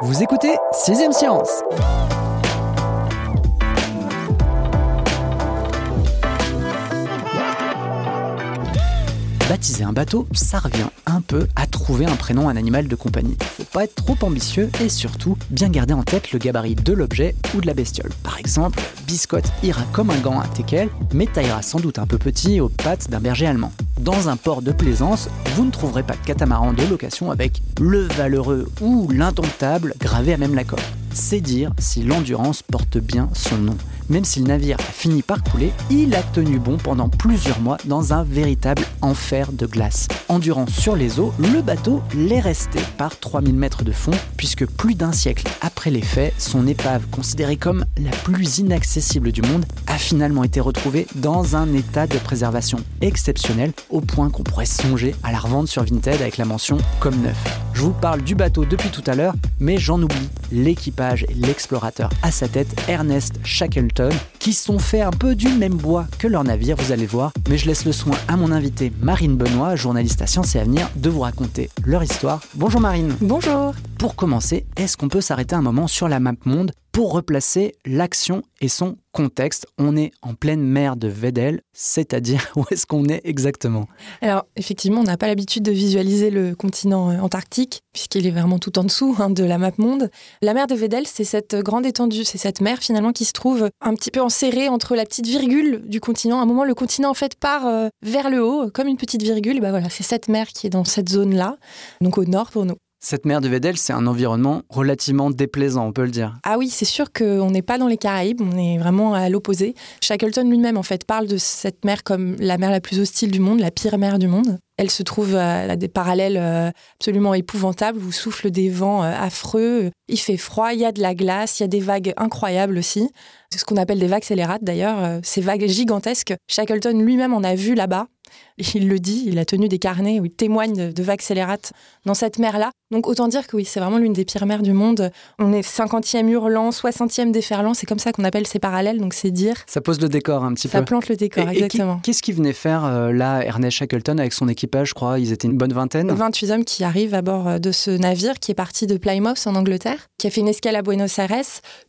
Vous écoutez 6ème Science Baptiser un bateau, ça revient un peu à trouver un prénom à un animal de compagnie. Faut pas être trop ambitieux et surtout bien garder en tête le gabarit de l'objet ou de la bestiole. Par exemple, Biscotte ira comme un gant à teckel, mais taillera sans doute un peu petit aux pattes d'un berger allemand. Dans un port de plaisance, vous ne trouverez pas de catamaran de location avec le valeureux ou l'indomptable gravé à même la coque. C'est dire si l'endurance porte bien son nom. Même si le navire a fini par couler, il a tenu bon pendant plusieurs mois dans un véritable enfer de glace. Endurant sur les eaux, le bateau l'est resté par 3000 mètres de fond, puisque plus d'un siècle après les faits, son épave, considérée comme la plus inaccessible du monde, a finalement été retrouvée dans un état de préservation exceptionnel, au point qu'on pourrait songer à la revendre sur Vinted avec la mention comme neuf. Je vous parle du bateau depuis tout à l'heure, mais j'en oublie l'équipage et l'explorateur à sa tête, Ernest Shackleton, qui sont faits un peu du même bois que leur navire, vous allez voir. Mais je laisse le soin à mon invité Marine Benoît, journaliste à Sciences et Avenir, de vous raconter leur histoire. Bonjour Marine. Bonjour. Pour commencer, est-ce qu'on peut s'arrêter un moment sur la map monde pour replacer l'action et son contexte. On est en pleine mer de Vedel, c'est-à-dire où est-ce qu'on est exactement? Alors effectivement, on n'a pas l'habitude de visualiser le continent euh, antarctique, puisqu'il est vraiment tout en dessous hein, de la map monde. La mer de Vedel, c'est cette grande étendue, c'est cette mer finalement qui se trouve un petit peu enserrée entre la petite virgule du continent. À un moment, le continent en fait part euh, vers le haut, comme une petite virgule. bah voilà, c'est cette mer qui est dans cette zone-là, donc au nord pour nous. Cette mer de Vedel, c'est un environnement relativement déplaisant, on peut le dire. Ah oui, c'est sûr qu'on n'est pas dans les Caraïbes, on est vraiment à l'opposé. Shackleton lui-même, en fait, parle de cette mer comme la mer la plus hostile du monde, la pire mer du monde. Elle se trouve à des parallèles euh, absolument épouvantables, où soufflent des vents euh, affreux, il fait froid, il y a de la glace, il y a des vagues incroyables aussi. C'est ce qu'on appelle des vagues scélérates d'ailleurs, euh, ces vagues gigantesques. Shackleton lui-même en a vu là-bas. Il le dit, il a tenu des carnets où il témoigne de, vagues scélérates dans cette mer-là. Donc autant dire que oui, c'est vraiment l'une des pires mers du monde. On est 50e hurlant, 60e déferlant, c'est comme ça qu'on appelle ces parallèles, donc c'est dire. Ça pose le décor un petit peu. Ça plante le décor, exactement. Qu'est-ce qu'il venait faire euh, là, Ernest Shackleton, avec son équipage, je crois Ils étaient une bonne vingtaine? 28 hommes qui arrivent à bord euh, de ce navire qui est parti de Plymouth en Angleterre, qui a fait une escale à Buenos Aires,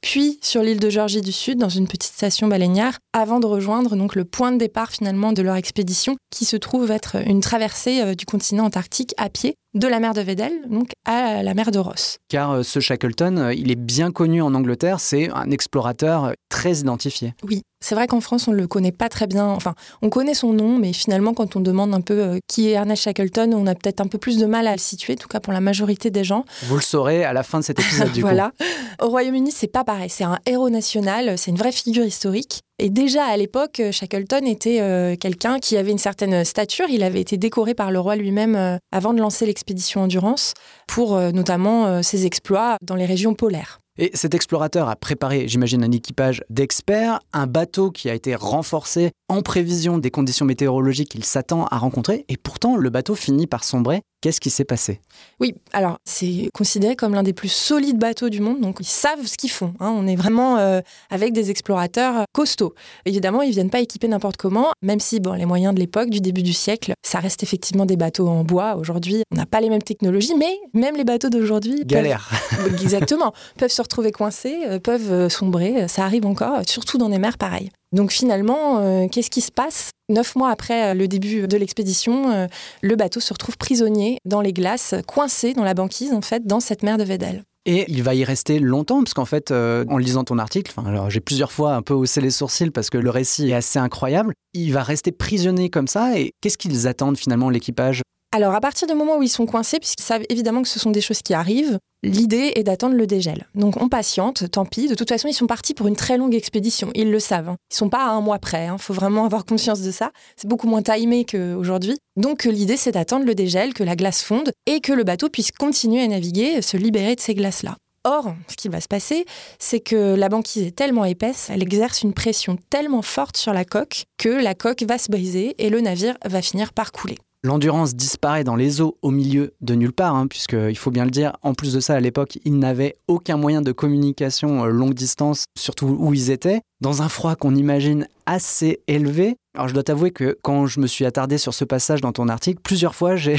puis sur l'île de Georgie du Sud, dans une petite station baleinière, avant de rejoindre donc le point de départ finalement de leur expédition, qui se trouve être une traversée euh, du continent antarctique à pied de la mer de Vedel donc à la mer de Ross. Car euh, ce Shackleton, euh, il est bien connu en Angleterre, c'est un explorateur très identifié. Oui, c'est vrai qu'en France, on ne le connaît pas très bien. Enfin, on connaît son nom, mais finalement, quand on demande un peu qui est Ernest Shackleton, on a peut-être un peu plus de mal à le situer, en tout cas pour la majorité des gens. Vous le saurez à la fin de cet épisode, du voilà. Au Royaume-Uni, c'est pas pareil. C'est un héros national, c'est une vraie figure historique. Et déjà à l'époque, Shackleton était quelqu'un qui avait une certaine stature. Il avait été décoré par le roi lui-même avant de lancer l'expédition Endurance pour notamment ses exploits dans les régions polaires. Et cet explorateur a préparé, j'imagine, un équipage d'experts, un bateau qui a été renforcé en prévision des conditions météorologiques qu'il s'attend à rencontrer, et pourtant le bateau finit par sombrer. Qu'est-ce qui s'est passé? Oui, alors c'est considéré comme l'un des plus solides bateaux du monde, donc ils savent ce qu'ils font. Hein. On est vraiment euh, avec des explorateurs costauds. Évidemment, ils viennent pas équipés n'importe comment, même si bon, les moyens de l'époque, du début du siècle, ça reste effectivement des bateaux en bois. Aujourd'hui, on n'a pas les mêmes technologies, mais même les bateaux d'aujourd'hui... Galère peuvent, Exactement. peuvent se retrouver coincés, euh, peuvent euh, sombrer, ça arrive encore, surtout dans des mers pareilles. Donc finalement, euh, qu'est-ce qui se passe? Neuf mois après euh, le début de l'expédition, euh, le bateau se retrouve prisonnier dans les glaces, coincé dans la banquise, en fait, dans cette mer de Vedel. Et il va y rester longtemps, parce qu'en fait, en lisant ton article, j'ai plusieurs fois un peu haussé les sourcils parce que le récit est assez incroyable. Il va rester prisonnier comme ça, et qu'est-ce qu'ils attendent finalement l'équipage? Alors, à partir du moment où ils sont coincés, puisqu'ils savent évidemment que ce sont des choses qui arrivent, l'idée est d'attendre le dégel. Donc, on patiente, tant pis. De toute façon, ils sont partis pour une très longue expédition. Ils le savent. Hein. Ils sont pas à un mois près. Il hein. faut vraiment avoir conscience de ça. C'est beaucoup moins timé qu'aujourd'hui. Donc, l'idée, c'est d'attendre le dégel, que la glace fonde et que le bateau puisse continuer à naviguer, se libérer de ces glaces-là. Or, ce qui va se passer, c'est que la banquise est tellement épaisse, elle exerce une pression tellement forte sur la coque que la coque va se briser et le navire va finir par couler. L'endurance disparaît dans les eaux au milieu de nulle part, hein, puisqu'il faut bien le dire, en plus de ça, à l'époque, ils n'avaient aucun moyen de communication euh, longue distance, surtout où ils étaient, dans un froid qu'on imagine assez élevé. Alors je dois t'avouer que quand je me suis attardé sur ce passage dans ton article, plusieurs fois, je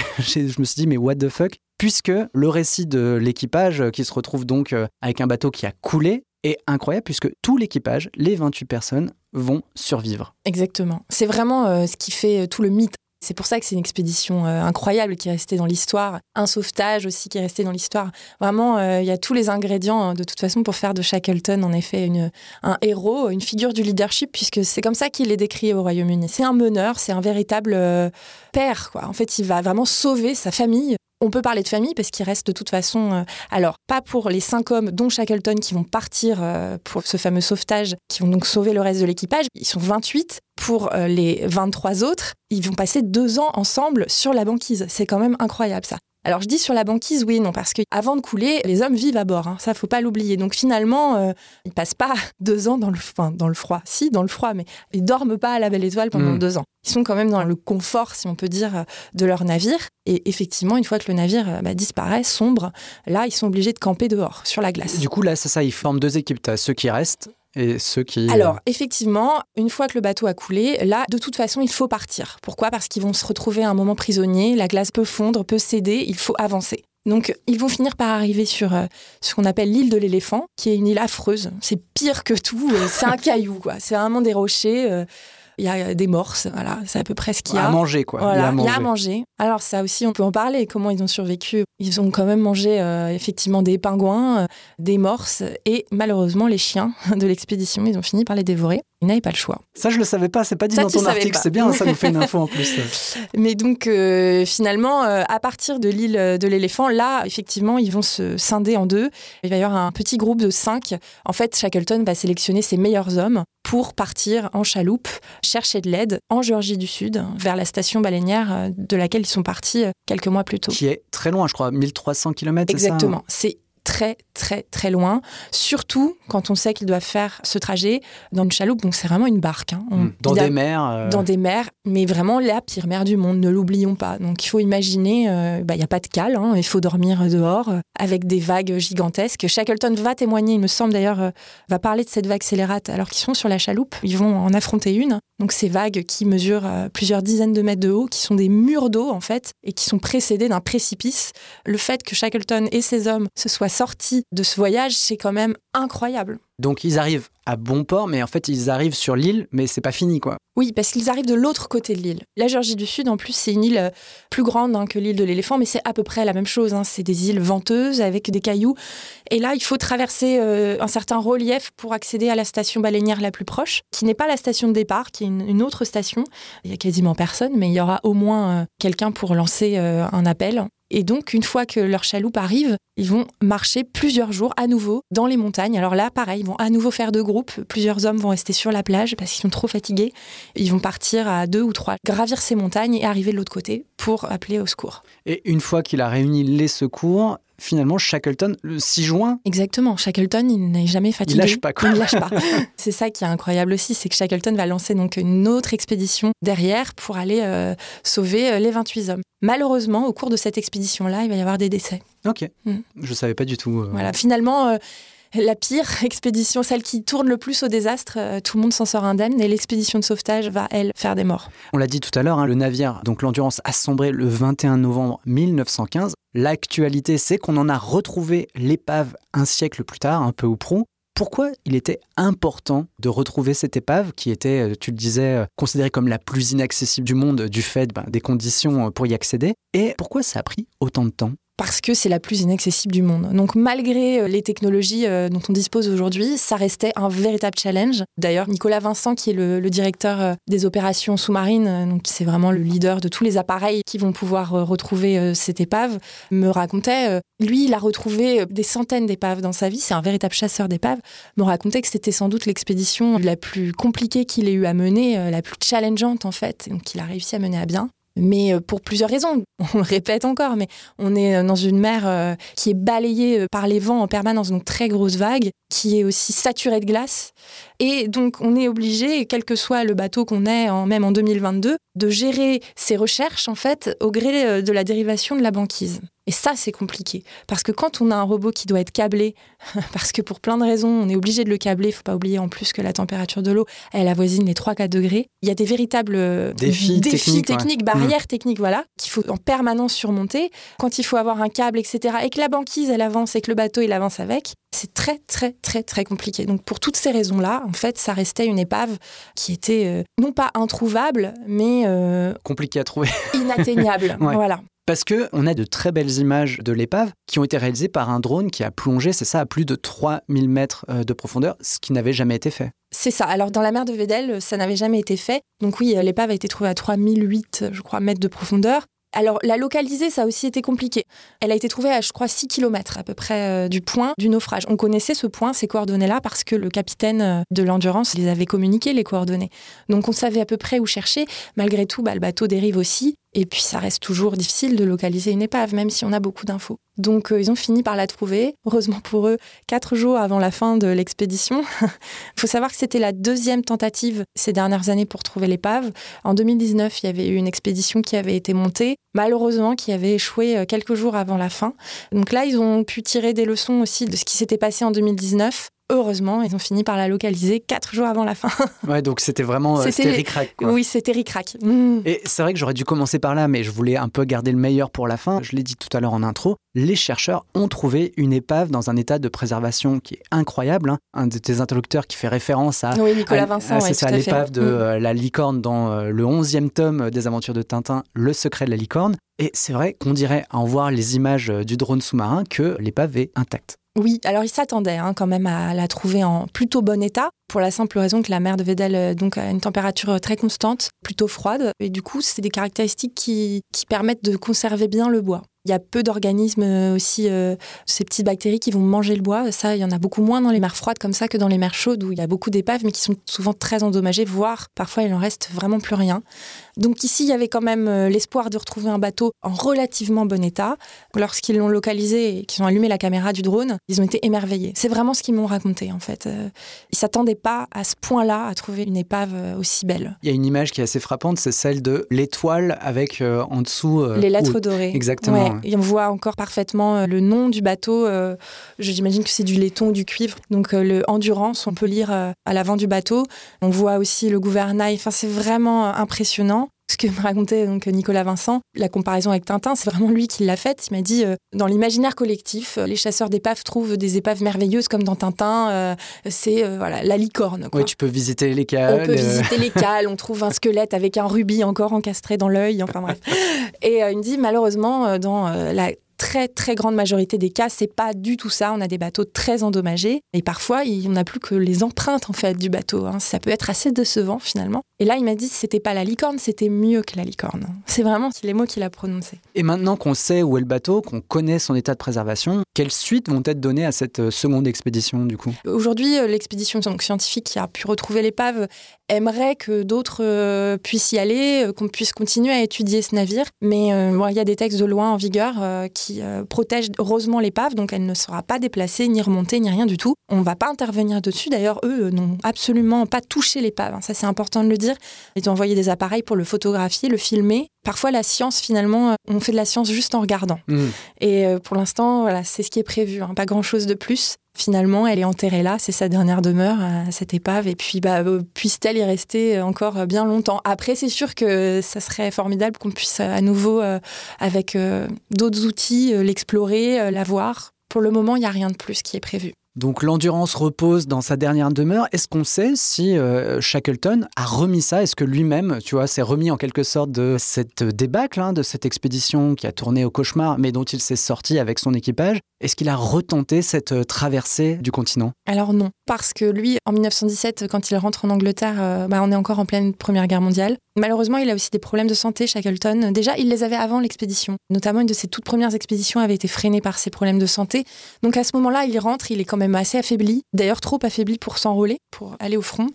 me suis dit, mais what the fuck? Puisque le récit de l'équipage, euh, qui se retrouve donc euh, avec un bateau qui a coulé, est incroyable, puisque tout l'équipage, les 28 personnes, vont survivre. Exactement. C'est vraiment ce qui fait tout le mythe c'est pour ça que c'est une expédition euh, incroyable qui est restée dans l'histoire. Un sauvetage aussi qui est resté dans l'histoire. Vraiment, euh, il y a tous les ingrédients hein, de toute façon pour faire de Shackleton en effet un héros, une figure du leadership, puisque c'est comme ça qu'il est décrit au Royaume-Uni. C'est un meneur, c'est un véritable euh, père. Quoi. En fait, il va vraiment sauver sa famille on peut parler de famille parce qu'il reste de toute façon, euh, alors pas pour les cinq hommes, dont Shackleton, qui vont partir euh, pour ce fameux sauvetage, qui vont donc sauver le reste de l'équipage. Ils sont 28. Pour euh, les 23 autres, ils vont passer deux ans ensemble sur la banquise. C'est quand même incroyable ça. Alors je dis sur la banquise, oui non, parce qu'avant de couler, les hommes vivent à bord, hein, ça faut pas l'oublier. Donc finalement, ils ils passent pas deux ans dans le, dans le froid, si dans le froid, mais ils dorment pas à la belle étoile pendant hmm. deux ans. Ils sont quand même dans le confort, si on peut dire, de leur navire. Et effectivement, une fois que le navire euh, bah, disparaît, sombre, là, ils sont obligés de camper dehors, sur la glace. Du coup, là, c'est ça, ils forment deux équipes. Tu as ceux qui restent et ceux qui... Euh, Alors, effectivement, une fois que le bateau a coulé, là, de toute façon, il faut partir. Pourquoi? Parce qu'ils vont se retrouver à un moment prisonnier, la glace peut fondre, peut céder, il faut avancer. Donc, ils vont finir par arriver sur euh, ce qu'on appelle l'île de l'éléphant, qui est une île affreuse. C'est pire que tout. c'est un caillou, quoi. C'est vraiment des rochers il y a des morses, voilà, c'est à peu près ce qu'il y a. À manger, quoi. il, y a à manger. Alors ça aussi, on peut en parler, comment ils ont survécu. Ils ont quand même mangé euh, effectivement des pingouins, euh, des morses, et malheureusement, les chiens de l'expédition, ils ont fini par les dévorer. Ils n'avaient pas le choix. Ça, je le savais pas, c'est pas dit dans ton article, c'est bien, ça nous fait une info en plus. Mais donc, euh, finalement, à partir de l'île de l'éléphant, là, effectivement, ils vont se scinder en deux. Il va y avoir un petit groupe de cinq. En fait, Shackleton va sélectionner ses meilleurs hommes pour partir en chaloupe, chercher de l'aide en Géorgie du Sud, vers la station baleinière de laquelle ils sont partis quelques mois plus tôt. Qui est très loin, je crois, 1300 km. Exactement. C'est très très très loin, surtout quand on sait qu'ils doivent faire ce trajet dans une chaloupe, donc c'est vraiment une barque. Hein. Hmm. dans des mers. Euh. Dans des mers, mais vraiment la pire mer du monde, ne l'oublions pas. Donc il faut imaginer, euh, bah, il n'y a pas de cale, hein. il faut dormir dehors euh, avec des vagues gigantesques. Shackleton va témoigner, il me semble d'ailleurs, va parler de cette vague scélérate alors qu'ils sont sur la chaloupe, ils vont en affronter une. Donc ces vagues qui mesurent plusieurs dizaines de mètres de haut, qui sont des murs d'eau en fait, et qui sont précédés d'un précipice. Le fait que Shackleton et ses hommes se soient sortis de ce voyage, c'est quand même incroyable. Donc ils arrivent à bon port, mais en fait ils arrivent sur l'île, mais c'est pas fini quoi. Oui, parce qu'ils arrivent de l'autre côté de l'île. La Géorgie du Sud, en plus, c'est une île euh, plus grande hein, que l'île de l'éléphant, mais c'est à peu près la même chose. Hein. C'est des îles venteuses avec des cailloux. Et là, il faut traverser euh, un certain relief pour accéder à la station baleinière la plus proche, qui n'est pas la station de départ, qui est une, autre station. Il y a quasiment personne, mais il y aura au moins euh, quelqu'un pour lancer un appel. Et donc, une fois que leur chaloupe arrive, ils vont marcher plusieurs jours à nouveau dans les montagnes. Alors là, pareil, ils vont à nouveau faire deux groupes. Plusieurs hommes vont rester sur la plage parce qu'ils sont trop fatigués. Ils vont partir à deux ou trois, gravir ces montagnes et arriver de l'autre côté pour appeler au secours. Et une fois qu'il a réuni les secours, finalement, Shackleton, le 6 juin. Exactement. Shackleton, il n'est jamais fatigué. Il lâche pas, quoi. Il lâche pas. c'est ça qui est incroyable aussi, c'est que Shackleton va lancer donc une autre expédition derrière pour aller euh, sauver euh, les 28 hommes. Malheureusement, au cours de cette expédition-là, il va y avoir des décès. Ok. Mm. Je savais pas du tout. Euh. Voilà. Finalement la pire expédition, celle qui tourne le plus au désastre, tout le monde s'en sort indemne et l'expédition de sauvetage va, elle, faire des morts. On l'a dit tout à l'heure, hein, le navire, donc l'Endurance, a sombré le 21 novembre 1915. L'actualité, c'est qu'on en a retrouvé l'épave un siècle plus tard, un peu ou prou. Pourquoi il était important de retrouver cette épave qui était, euh, tu le disais, euh, considérée comme la plus inaccessible du monde du fait ben, des conditions pour y accéder? Et pourquoi ça a pris autant de temps? Parce que c'est la plus inaccessible du monde. Donc malgré euh, les technologies euh, dont on dispose aujourd'hui, ça restait un véritable challenge. D'ailleurs, Nicolas Vincent, qui est le, directeur euh, des opérations sous-marines, donc c'est vraiment le leader de tous les appareils qui vont pouvoir retrouver cette épave, me racontait, lui, il a retrouvé des centaines d'épaves dans sa vie, c'est un véritable chasseur d'épaves, me racontait que c'était sans doute l'expédition la plus compliquée qu'il ait eu à mener, la plus challengeante en fait, qu'il a réussi à mener à bien mais euh, pour plusieurs raisons. On le répète encore, mais on est euh, dans une mer euh, qui est balayée par les vents en permanence, donc très grosses vagues, qui est aussi saturée de glace. Et donc, on est obligé, quel que soit le bateau qu'on ait, en, même en 2022, de gérer ses recherches, en fait, au gré de la dérivation de la banquise. Et ça, c'est compliqué. Parce que quand on a un robot qui doit être câblé, parce que pour plein de raisons, on est obligé de le câbler, il faut pas oublier en plus que la température de l'eau, elle avoisine les 3-4 degrés. Il y a des véritables euh, défis, techniques, barrières mm. techniques, voilà, qu'il faut en permanence surmonter. Quand il faut avoir un câble, etc., et que la banquise, elle avance et que le bateau, il avance avec, c'est très, très, très, très compliqué. Donc, pour toutes ces raisons-là, en fait, ça restait une épave qui était euh, non pas introuvable, mais. Euh, compliqué à trouver. inatteignable. Voilà parce qu'on a de très belles images de l'épave qui ont été réalisées par un drone qui a plongé, c'est ça, à plus de 3000 mètres euh, de profondeur, ce qui n'avait jamais été fait. C'est ça. Alors dans la mer de Vedel, ça n'avait jamais été fait. Donc oui, l'épave a été trouvée à 3008, je crois, mètres de profondeur. Alors, la localiser, ça a aussi été compliqué. Elle a été trouvée à, je crois, 6 km à peu près euh, du point du naufrage. On connaissait ce point, ces coordonnées-là, parce que le capitaine euh, de l'Endurance les avait communiquées, les coordonnées. Donc, on savait à peu près où chercher. Malgré tout, bah, le bateau dérive aussi. Et puis, ça reste toujours difficile de localiser une épave, même si on a beaucoup d'infos. Donc, euh, ils ont fini par la trouver. Heureusement pour eux, quatre jours avant la fin de l'expédition. Il faut savoir que c'était la deuxième tentative ces dernières années pour trouver l'épave. En 2019, il y avait eu une expédition qui avait été montée, malheureusement, qui avait échoué euh, quelques jours avant la fin. Donc là, ils ont pu tirer des leçons aussi de ce qui s'était passé en 2019 heureusement, ils ont fini par la localiser quatre jours avant la fin. ouais, donc c'était vraiment euh, c'était ric Oui, c'était ric-rac. Mm. Et c'est vrai que j'aurais dû commencer par là, mais je voulais un peu garder le meilleur pour la fin. Je l'ai dit tout à l'heure en intro, les chercheurs ont trouvé une épave dans un état de préservation qui est incroyable. Hein. Un de tes interlocuteurs qui fait référence à, oui, Nicolas Vincent, c'est ça, l'épave de mm. euh, la licorne dans euh, le 11e tome des aventures de Tintin, Le secret de la licorne. Et c'est vrai qu'on dirait, à en voir les images du drone sous-marin, que l'épave est intacte. Oui, alors il s'attendait hein, quand même à la trouver en plutôt bon état, pour la simple raison que la mer de Vedel euh, donc, a une température très constante, plutôt froide, et du coup, c'est des caractéristiques qui, permettent de conserver bien le bois. Il y a peu d'organismes euh, aussi, euh, ces petites bactéries qui vont manger le bois. Ça, il y en a beaucoup moins dans les mers froides comme ça que dans les mers chaudes où il y a beaucoup d'épaves mais qui sont souvent très endommagées, voire parfois il en reste vraiment plus rien. Donc ici, il y avait quand même euh, l'espoir de retrouver un bateau en relativement bon état. Lorsqu'ils l'ont localisé et qu'ils ont allumé la caméra du drone, ils ont été émerveillés. C'est vraiment ce qu'ils m'ont raconté en fait. Ils s'attendaient pas à ce point-là à trouver une épave aussi belle. Il y a une image qui est assez frappante, c'est celle de l'étoile avec en dessous les lettres dorées. Exactement. Et on voit encore parfaitement euh, le nom du bateau. Euh, j'imagine que c'est du laiton ou du cuivre. Donc euh, le Endurance, on peut lire à l'avant du bateau. On voit aussi le gouvernail. Enfin, c'est vraiment impressionnant ce que me racontait donc Nicolas Vincent, la comparaison avec Tintin, c'est vraiment lui qui l'a faite. Il m'a dit dans l'imaginaire collectif, les chasseurs d'épaves trouvent des épaves merveilleuses comme dans Tintin. c'est voilà la licorne. Oui, tu peux visiter les cales. On peut visiter les cales. On trouve un squelette avec un rubis encore encastré dans l'œil. Enfin bref. Et il me dit malheureusement dans la très très grande majorité des cas, c'est pas du tout ça. On a des bateaux très endommagés et parfois il n'a plus que les empreintes en fait du bateau. Hein. Ça peut être assez décevant finalement. Et là, il m'a dit que c'était pas la licorne, c'était mieux que la licorne. C'est vraiment les mots qu'il a prononcés. Et maintenant qu'on sait où est le bateau, qu'on connaît son état de préservation, quelles suites vont être données à cette euh, seconde expédition du coup? Aujourd'hui, euh, l'expédition scientifique qui a pu retrouver l'épave aimerait que d'autres euh, puissent y aller, qu'on puisse continuer à étudier ce navire. Mais il y a des textes de loi en vigueur qui protègent heureusement l'épave, donc elle ne sera pas déplacée, ni remontée, ni rien du tout. On ne va pas intervenir dessus. D'ailleurs, eux n'ont absolument pas touché l'épave. Hein. Ça, c'est important de le dire. Ils ont envoyé des appareils pour le photographier, le filmer. Parfois, la science, finalement, euh, on fait de la science juste en regardant. Mm. Et euh, pour l'instant, voilà, c'est ce qui est prévu. Hein. Pas grand-chose de plus. Finalement, elle est enterrée là, c'est sa dernière demeure, à cette épave. Et puis, bah, euh, puisse-t-elle y rester encore bien longtemps Après, c'est sûr que ça serait formidable qu'on puisse à nouveau, avec d'autres outils, l'explorer, la voir. Pour le moment, il n'y a rien de plus qui est prévu. Donc l'endurance repose dans sa dernière demeure. Est-ce qu'on sait si euh, Shackleton a remis ça? Est-ce que lui-même, tu vois, s'est remis en quelque sorte de cette débâcle, hein, de cette expédition qui a tourné au cauchemar, mais dont il s'est sorti avec son équipage? Est-ce qu'il a retenté cette euh, traversée du continent? Alors non, parce que lui, en 1917, quand il rentre en Angleterre, euh, bah, on est encore en pleine Première Guerre mondiale. Malheureusement, il a aussi des problèmes de santé, Shackleton. Déjà, il les avait avant l'expédition. Notamment, une de ses toutes premières expéditions avait été freinée par ses problèmes de santé. Donc à ce moment-là, il rentre, il est quand même assez affaibli, d'ailleurs trop affaibli pour s'enrôler, pour aller au front.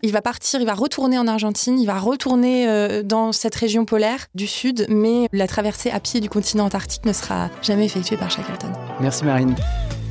Il va partir, il va retourner en Argentine, il va retourner euh, dans cette région polaire du sud, mais la traversée à pied du continent antarctique ne sera jamais effectuée par Shackleton. Merci Marine.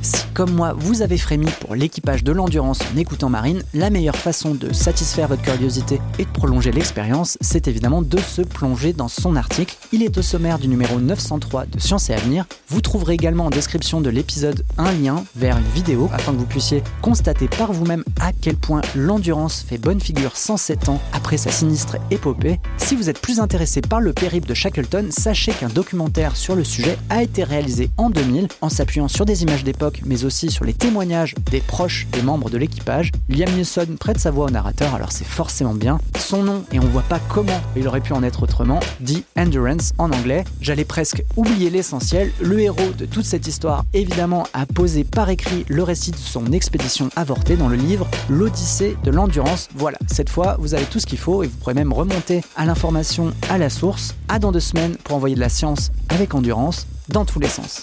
Si, comme moi, vous avez frémi pour l'équipage de l'endurance en écoutant Marine, la meilleure façon de satisfaire votre curiosité et de prolonger l'expérience, c'est évidemment de se plonger dans son article. Il est au sommaire du numéro 903 de Science et Avenir. Vous trouverez également en description de l'épisode un lien vers une vidéo afin que vous puissiez constater par vous-même à quel point l'endurance fait bonne figure 107 ans après sa sinistre épopée. Si vous êtes plus intéressé par le périple de Shackleton, sachez qu'un documentaire sur le sujet a été réalisé en 2000 en s'appuyant sur des images d'époque mais aussi sur les témoignages des proches des membres de l'équipage. Liam Neeson prête sa voix au narrateur, alors c'est forcément bien. Son nom, et on voit pas comment il aurait pu en être autrement, dit Endurance en anglais. J'allais presque oublier l'essentiel. Le héros de toute cette histoire, évidemment, a posé par écrit le récit de son expédition avortée dans le livre L'Odyssée de l'endurance. Voilà, cette fois, vous avez tout ce qu'il faut et vous pourrez même remonter à l'information à la source. À dans deux semaines pour envoyer de la science avec endurance dans tous les sens.